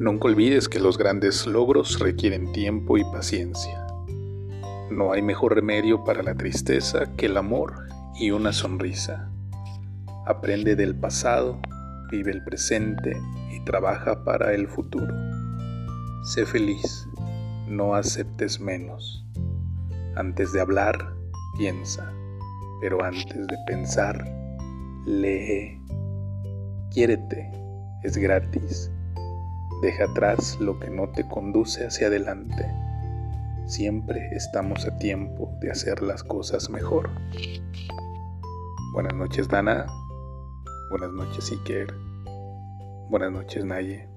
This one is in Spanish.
Nunca olvides que los grandes logros requieren tiempo y paciencia. No hay mejor remedio para la tristeza que el amor y una sonrisa. Aprende del pasado, vive el presente y trabaja para el futuro. Sé feliz, no aceptes menos. Antes de hablar, piensa, pero antes de pensar, lee. Quiérete, es gratis. Deja atrás lo que no te conduce hacia adelante. Siempre estamos a tiempo de hacer las cosas mejor. Buenas noches, Dana. Buenas noches, Iker. Buenas noches, Naye.